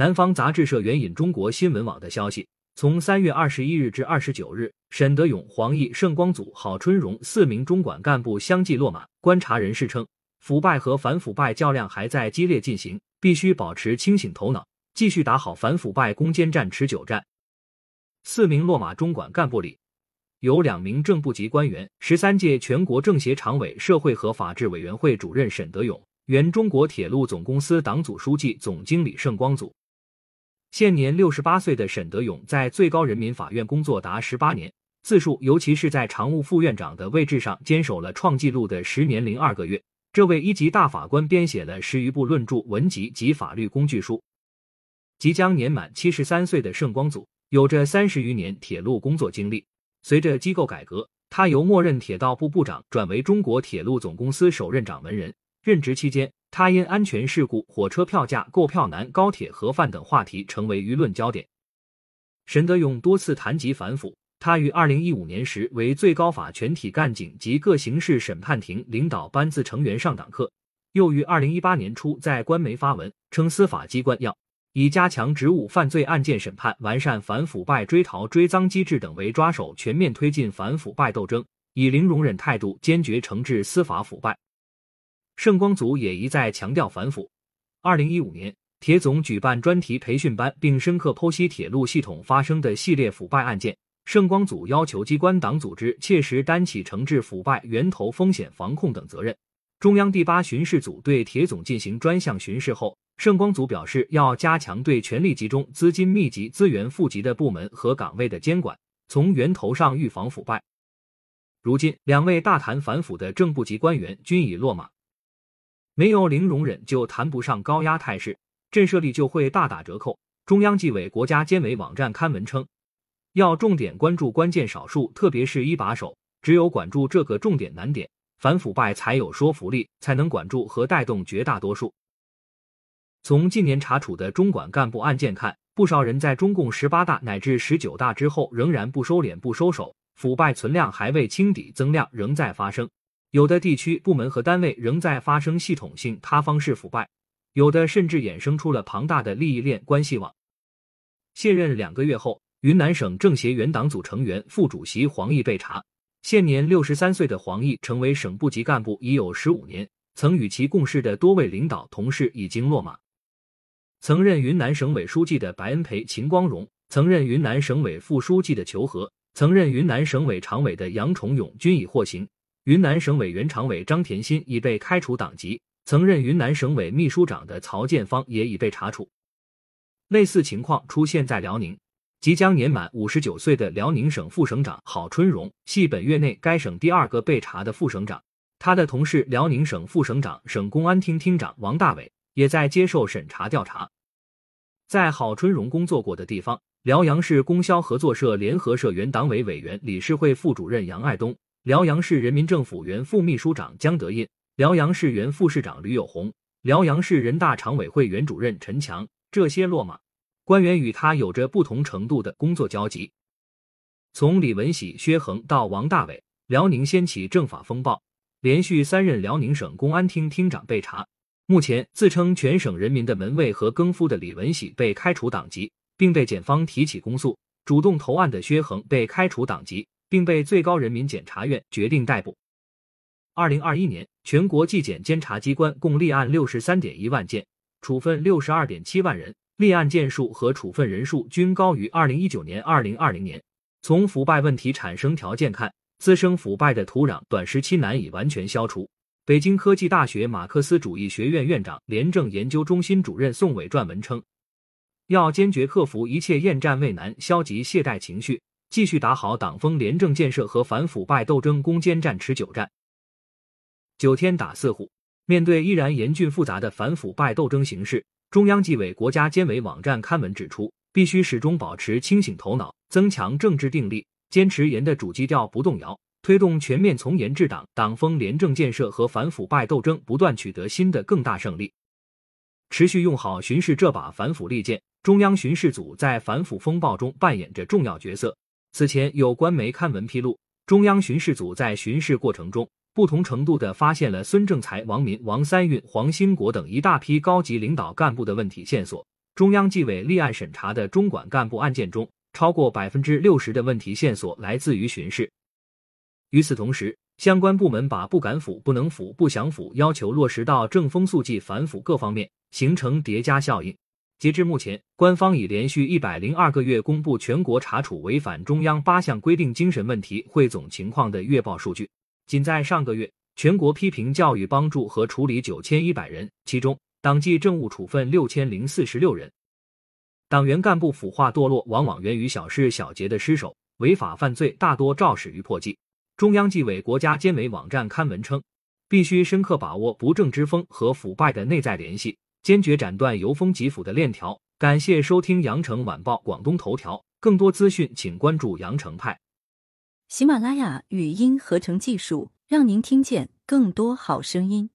南方杂志社援引中国新闻网的消息，从三月二十一日至二十九日，沈德勇、黄毅、盛光祖、郝春荣四名中管干部相继落马。观察人士称，腐败和反腐败较量还在激烈进行，必须保持清醒头脑，继续打好反腐败攻坚战、持久战。四名落马中管干部里，有两名正部级官员：十三届全国政协常委、社会和法制委员会主任沈德勇，原中国铁路总公司党组书记、总经理盛光祖。现年六十八岁的沈德勇在最高人民法院工作达十八年，自述尤其是在常务副院长的位置上坚守了创纪录的十年零二个月。这位一级大法官编写了十余部论著文集及法律工具书。即将年满七十三岁的盛光祖有着三十余年铁路工作经历。随着机构改革，他由默认铁道部部长转为中国铁路总公司首任掌门人。任职期间。他因安全事故、火车票价、购票难、高铁盒饭等话题成为舆论焦点。沈德勇多次谈及反腐。他于二零一五年时为最高法全体干警及各刑事审判庭领导班子成员上党课，又于二零一八年初在官媒发文称，司法机关要以加强职务犯罪案件审判、完善反腐败追逃追赃机制等为抓手，全面推进反腐败斗争，以零容忍态度坚决惩治司法腐败。盛光祖也一再强调反腐。二零一五年，铁总举办专题培训班，并深刻剖析铁路系统发生的系列腐败案件。盛光祖要求机关党组织切实担起惩治腐败源头风险防控等责任。中央第八巡视组对铁总进行专项巡视后，盛光祖表示要加强对权力集中、资金密集、资源富集的部门和岗位的监管，从源头上预防腐败。如今，两位大谈反腐的正部级官员均已落马。没有零容忍，就谈不上高压态势，震慑力就会大打折扣。中央纪委国家监委网站刊文称，要重点关注关键少数，特别是一把手。只有管住这个重点难点，反腐败才有说服力，才能管住和带动绝大多数。从近年查处的中管干部案件看，不少人在中共十八大乃至十九大之后，仍然不收敛、不收手，腐败存量还未清底，增量仍在发生。有的地区部门和单位仍在发生系统性塌方式腐败，有的甚至衍生出了庞大的利益链关系网。卸任两个月后，云南省政协原党组成员、副主席黄毅被查。现年六十三岁的黄毅成为省部级干部已有十五年，曾与其共事的多位领导同事已经落马。曾任云南省委书记的白恩培、秦光荣，曾任云南省委副书记的裘和，曾任云南省委常委的杨崇勇均已获刑。云南省委原常委张田心已被开除党籍，曾任云南省委秘书长的曹建芳也已被查处。类似情况出现在辽宁，即将年满五十九岁的辽宁省副省长郝春荣系本月内该省第二个被查的副省长。他的同事辽宁省副省长、省公安厅厅长王大伟也在接受审查调查。在郝春荣工作过的地方，辽阳市供销合作社联合社原党委委员、理事会副主任杨爱东。辽阳市人民政府原副秘书长江德印，辽阳市原副市长吕友红，辽阳市人大常委会原主任陈强，这些落马官员与他有着不同程度的工作交集。从李文喜、薛恒到王大伟，辽宁掀起政法风暴，连续三任辽宁省公安厅厅长被查。目前，自称全省人民的门卫和更夫的李文喜被开除党籍，并被检方提起公诉；主动投案的薛恒被开除党籍。并被最高人民检察院决定逮捕。二零二一年，全国纪检监察机关共立案六十三点一万件，处分六十二点七万人，立案件数和处分人数均高于二零一九年、二零二零年。从腐败问题产生条件看，滋生腐败的土壤短时期难以完全消除。北京科技大学马克思主义学院院长、廉政研究中心主任宋伟撰文称，要坚决克服一切厌战畏难、消极懈怠情绪。继续打好党风廉政建设和反腐败斗争攻坚战、持久战。九天打四虎，面对依然严峻复杂的反腐败斗争形势，中央纪委国家监委网站刊文指出，必须始终保持清醒头脑，增强政治定力，坚持严的主基调不动摇，推动全面从严治党、党风廉政建设和反腐败斗争不断取得新的更大胜利。持续用好巡视这把反腐利剑，中央巡视组在反腐风暴中扮演着重要角色。此前有官媒刊文披露，中央巡视组在巡视过程中，不同程度的发现了孙政才、王民、王三运、黄兴国等一大批高级领导干部的问题线索。中央纪委立案审查的中管干部案件中，超过百分之六十的问题线索来自于巡视。与此同时，相关部门把不敢腐、不能腐、不想腐要求落实到正风肃纪反腐各方面，形成叠加效应。截至目前，官方已连续一百零二个月公布全国查处违反中央八项规定精神问题汇总情况的月报数据。仅在上个月，全国批评教育帮助和处理九千一百人，其中党纪政务处分六千零四十六人。党员干部腐化堕落，往往源于小事小节的失守，违法犯罪大多肇始于破纪。中央纪委国家监委网站刊文称，必须深刻把握不正之风和腐败的内在联系。坚决斩断由风及腐的链条。感谢收听羊城晚报广东头条，更多资讯请关注羊城派。喜马拉雅语音合成技术，让您听见更多好声音。